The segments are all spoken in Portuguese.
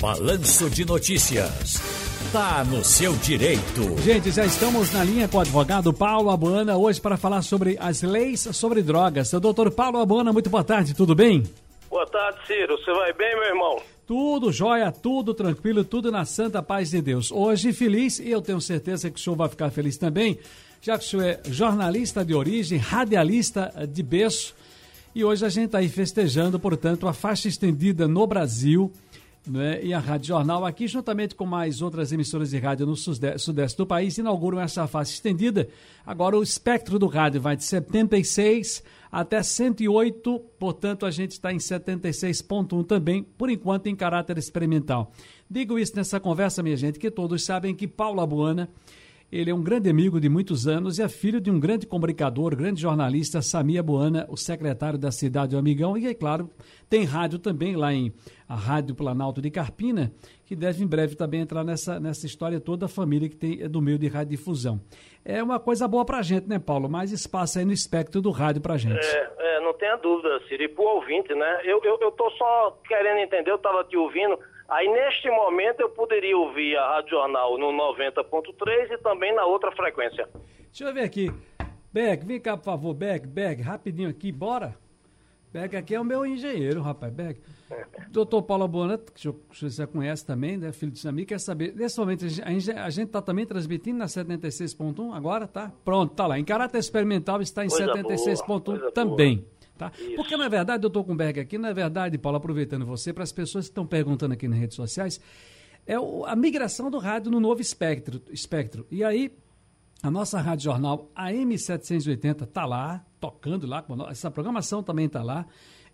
Balanço de Notícias. Tá no seu direito. Gente, já estamos na linha com o advogado Paulo Abuana hoje para falar sobre as leis sobre drogas. Doutor Paulo Abuana, muito boa tarde, tudo bem? Boa tarde, Ciro. Você vai bem, meu irmão? Tudo jóia, tudo tranquilo, tudo na santa paz de Deus. Hoje feliz e eu tenho certeza que o senhor vai ficar feliz também, já que o senhor é jornalista de origem, radialista de berço. E hoje a gente está aí festejando, portanto, a faixa estendida no Brasil né, e a Rádio Jornal aqui, juntamente com mais outras emissoras de rádio no sudeste do país, inauguram essa faixa estendida. Agora o espectro do rádio vai de 76 até 108, portanto a gente está em 76.1 também, por enquanto em caráter experimental. Digo isso nessa conversa, minha gente, que todos sabem que Paulo Abuana ele é um grande amigo de muitos anos e é filho de um grande comunicador, grande jornalista, Samia Boana, o secretário da cidade do Amigão. E, é claro, tem rádio também lá em a Rádio Planalto de Carpina, que deve em breve também entrar nessa, nessa história toda a família que tem é do meio de radiodifusão. É uma coisa boa para gente, né, Paulo? Mais espaço aí no espectro do rádio para gente. É, é, não tenha dúvida, Siri. Para o ouvinte, né? Eu, eu, eu tô só querendo entender, eu estava te ouvindo Aí, neste momento, eu poderia ouvir a Rádio Jornal no 90.3 e também na outra frequência. Deixa eu ver aqui. Beck, vem cá, por favor. Beck, Beck, rapidinho aqui, bora. Beck aqui é o meu engenheiro, rapaz. Beck. Doutor Paulo Bona, que você conhece também, né, filho de Sami, quer saber, nesse momento a gente está também transmitindo na 76.1 agora, tá? Pronto, tá lá. Em caráter experimental está em 76.1 também. Boa. Tá? Porque, na verdade, doutor Kumberg, aqui, na verdade, Paulo, aproveitando você, para as pessoas que estão perguntando aqui nas redes sociais, é o, a migração do rádio no novo espectro. espectro. E aí, a nossa Rádio Jornal AM780 está lá, tocando lá, essa programação também está lá.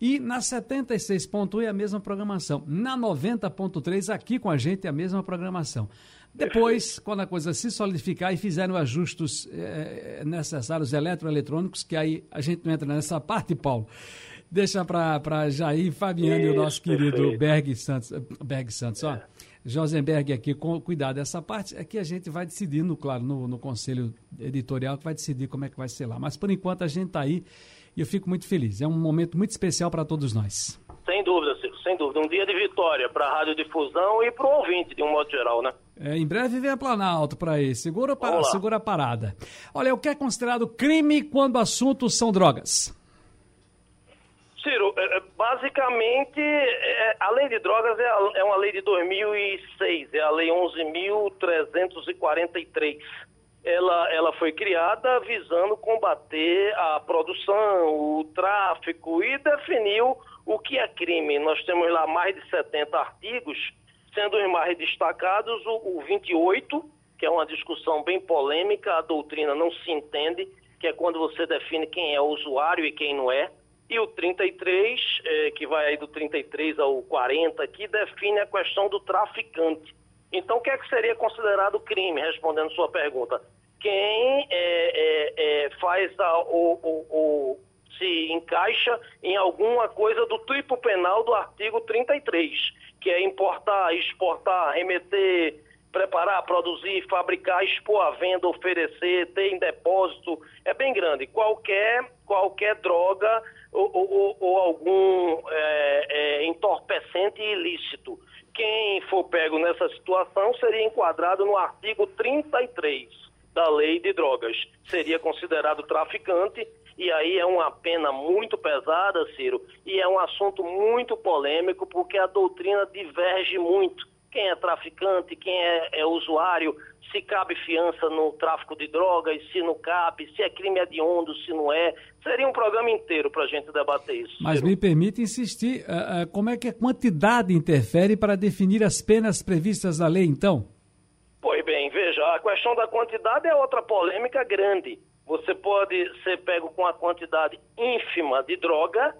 E na 76.1 é a mesma programação. Na 90.3, aqui com a gente, é a mesma programação. Depois, quando a coisa se solidificar e fizeram ajustes é, necessários eletroeletrônicos, que aí a gente não entra nessa parte, Paulo. Deixa para Jair Fabiano Isso, e o nosso querido perfeito. Berg Santos. Berg Santos, ó. É. Josenberg aqui, com, cuidar dessa parte, é que a gente vai decidir, claro, no, no conselho editorial, que vai decidir como é que vai ser lá. Mas por enquanto a gente está aí e eu fico muito feliz. É um momento muito especial para todos nós. Dúvida. Um dia de vitória para a radiodifusão e para o ouvinte, de um modo geral, né? É, em breve vem a Planalto para aí. Segura, para, segura a parada. Olha, o que é considerado crime quando assuntos são drogas? Ciro, é, é, basicamente, é, a lei de drogas é uma lei de 2006, é a lei 11.343 ela, ela foi criada visando combater a produção, o tráfico e definiu o que é crime. Nós temos lá mais de 70 artigos, sendo os mais destacados o, o 28, que é uma discussão bem polêmica, a doutrina não se entende, que é quando você define quem é o usuário e quem não é. E o 33, eh, que vai aí do 33 ao 40, que define a questão do traficante. Então, o que é que seria considerado crime, respondendo sua pergunta? Quem é, é, é, faz a, o, o, o, se encaixa em alguma coisa do tipo penal do artigo 33, que é importar, exportar, remeter, preparar, produzir, fabricar, expor à venda, oferecer, ter em depósito, é bem grande. Qualquer, qualquer droga ou, ou, ou algum é, é, entorpecente ilícito quem for pego nessa situação seria enquadrado no artigo 33 da lei de drogas. Seria considerado traficante e aí é uma pena muito pesada, Ciro, e é um assunto muito polêmico porque a doutrina diverge muito. Quem é traficante, quem é, é usuário, se cabe fiança no tráfico de drogas, se não cabe, se é crime hediondo, se não é. Seria um programa inteiro para a gente debater isso. Mas me permite insistir, uh, uh, como é que a quantidade interfere para definir as penas previstas na lei, então? Pois bem, veja, a questão da quantidade é outra polêmica grande. Você pode ser pego com a quantidade ínfima de droga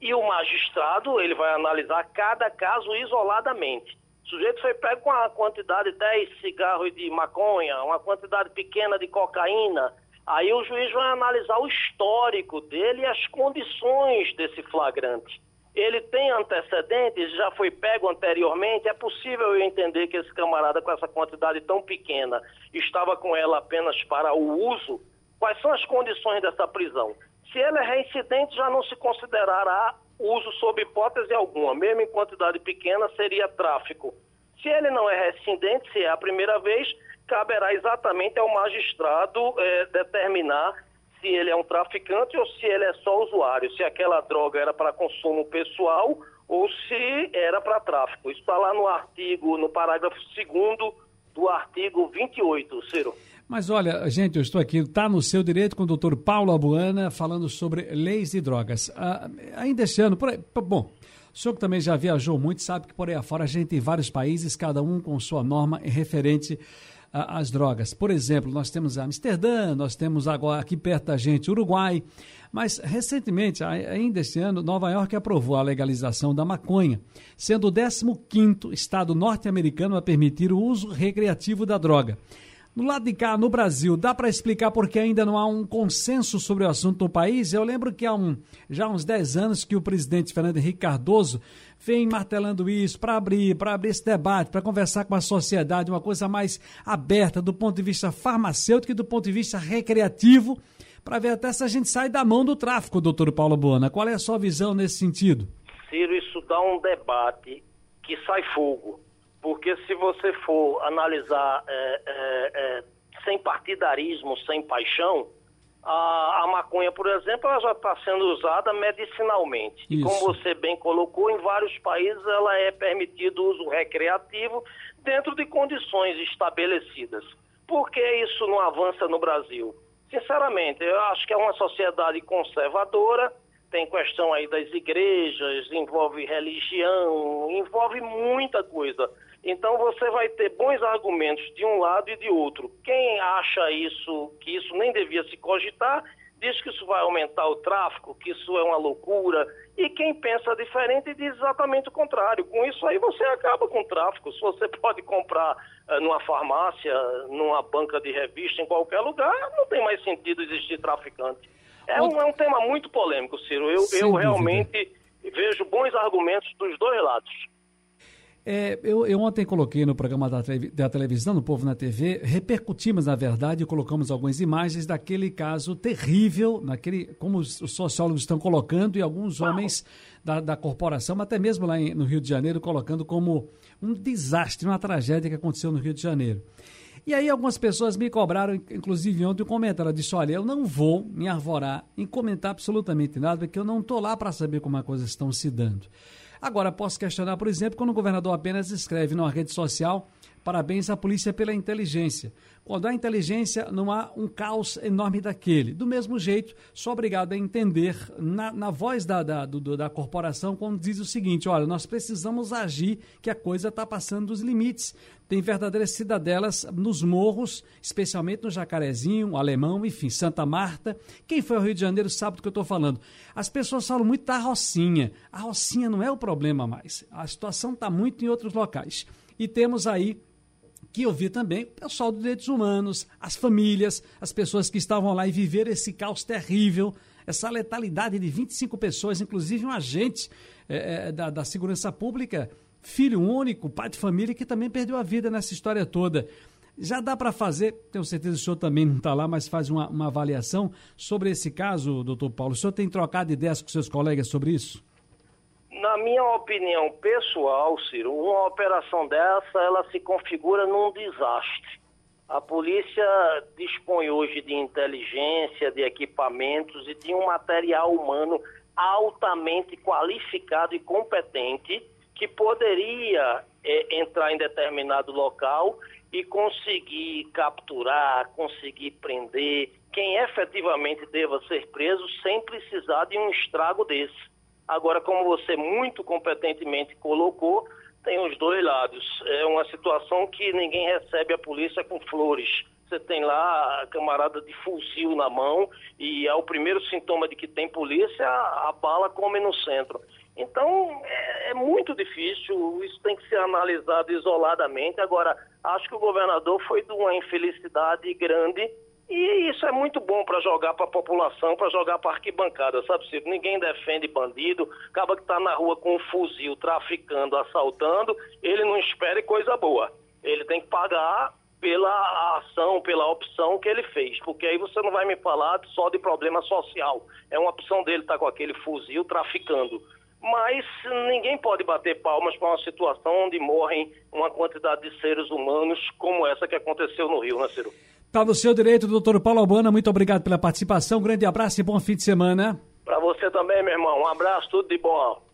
e o magistrado ele vai analisar cada caso isoladamente. O sujeito foi pego com a quantidade de 10 cigarros de maconha, uma quantidade pequena de cocaína. Aí o juiz vai analisar o histórico dele e as condições desse flagrante. Ele tem antecedentes, já foi pego anteriormente, é possível eu entender que esse camarada com essa quantidade tão pequena estava com ela apenas para o uso. Quais são as condições dessa prisão? Se ele é reincidente, já não se considerará uso sob hipótese alguma, mesmo em quantidade pequena, seria tráfico. Se ele não é rescindente, se é a primeira vez, caberá exatamente ao magistrado é, determinar se ele é um traficante ou se ele é só usuário, se aquela droga era para consumo pessoal ou se era para tráfico. Isso está lá no artigo, no parágrafo 2 do artigo 28, Ciro. Mas olha, gente, eu estou aqui, está no seu direito com o doutor Paulo Abuana, falando sobre leis de drogas. Ah, ainda este ano, por aí, bom, o senhor que também já viajou muito, sabe que por aí afora a gente tem vários países, cada um com sua norma referente às drogas. Por exemplo, nós temos Amsterdã, nós temos agora aqui perto da gente Uruguai, mas recentemente, ainda este ano, Nova York aprovou a legalização da maconha, sendo o 15º estado norte-americano a permitir o uso recreativo da droga. No lado de cá, no Brasil, dá para explicar porque ainda não há um consenso sobre o assunto no país? Eu lembro que há um, já uns 10 anos que o presidente Fernando Henrique Cardoso vem martelando isso para abrir, para abrir esse debate, para conversar com a sociedade, uma coisa mais aberta do ponto de vista farmacêutico e do ponto de vista recreativo, para ver até se a gente sai da mão do tráfico, doutor Paulo Bona. Qual é a sua visão nesse sentido? Ciro, isso dá um debate que sai fogo porque se você for analisar é, é, é, sem partidarismo, sem paixão, a, a, maconha, por exemplo, ela já está sendo usada medicinalmente. Isso. E como você bem colocou, em vários países ela é permitido o uso recreativo dentro de condições estabelecidas. Por que isso não avança no Brasil? Sinceramente, eu acho que é uma sociedade conservadora, tem questão aí das igrejas, envolve religião, envolve muita coisa. Então você vai ter bons argumentos de um lado e de outro. Quem acha isso, que isso nem devia se cogitar, diz que isso vai aumentar o tráfico, que isso é uma loucura. E quem pensa diferente diz exatamente o contrário. Com isso aí você acaba com o tráfico. Se você pode comprar uh, numa farmácia, numa banca de revista, em qualquer lugar, não tem mais sentido existir traficante. É, um, é um tema muito polêmico, Ciro. Eu, eu realmente vejo bons argumentos dos dois lados. É, eu, eu, ontem coloquei no programa da, da, televisão, no Povo na TV, repercutimos, na verdade, colocamos algumas imagens daquele caso terrível, naquele, como os, os sociólogos estão colocando, e alguns homens da, da corporação, até mesmo lá em, no Rio de Janeiro, colocando como um desastre, uma tragédia que aconteceu no Rio de Janeiro. E aí algumas pessoas me cobraram, inclusive ontem, um comentário. Ela disse, olha, eu não vou me arvorar em comentar absolutamente nada, porque eu não estou lá para saber como as coisas estão se dando. Agora, posso questionar, por exemplo, quando o governador apenas escreve numa rede social Parabéns à polícia pela inteligência. Quando há inteligência, não há um caos enorme daquele. Do mesmo jeito, sou obrigado a entender na, na voz da, da, do, da corporação quando diz o seguinte: olha, nós precisamos agir, que a coisa está passando dos limites. Tem verdadeiras cidadelas nos morros, especialmente no Jacarezinho, Alemão, enfim, Santa Marta. Quem foi ao Rio de Janeiro sabe do que eu estou falando. As pessoas falam muito da Rocinha. A Rocinha não é o problema mais. A situação está muito em outros locais. E temos aí que eu vi também o pessoal dos direitos humanos, as famílias, as pessoas que estavam lá e viveram esse caos terrível, essa letalidade de 25 pessoas, inclusive um agente é, da, da segurança pública, filho único, pai de família, que também perdeu a vida nessa história toda. Já dá para fazer, tenho certeza que o senhor também não está lá, mas faz uma, uma avaliação sobre esse caso, doutor Paulo. O senhor tem trocado ideias com seus colegas sobre isso? Na minha opinião pessoal, Ciro, uma operação dessa, ela se configura num desastre. A polícia dispõe hoje de inteligência, de equipamentos e de um material humano altamente qualificado e competente que poderia é, entrar em determinado local e conseguir capturar, conseguir prender quem efetivamente deva ser preso sem precisar de um estrago desse. Agora, como você muito competentemente colocou, tem os dois lados. É uma situação que ninguém recebe a polícia com flores. Você tem lá a camarada de fuzil na mão e é o primeiro sintoma de que tem polícia, a, bala come no centro. Então, é, é, muito difícil, isso tem que ser analisado isoladamente. Agora, acho que o governador foi de uma infelicidade grande e isso é muito bom para jogar para a população, para jogar para arquibancada, sabe, Ciro? Ninguém defende bandido, acaba que está na rua com um fuzil, traficando, assaltando, ele não espere coisa boa. Ele tem que pagar pela ação, pela opção que ele fez, porque aí você não vai me falar só de problema social. É uma opção dele estar tá com aquele fuzil traficando. mas ninguém pode bater palmas para uma situação onde morrem uma quantidade de seres humanos como essa que aconteceu no Rio, né, Ciro? Está no seu direito, doutor Paulo Albana. Muito obrigado pela participação. Um grande abraço e bom fim de semana. Para você também, meu irmão. Um abraço, tudo de bom.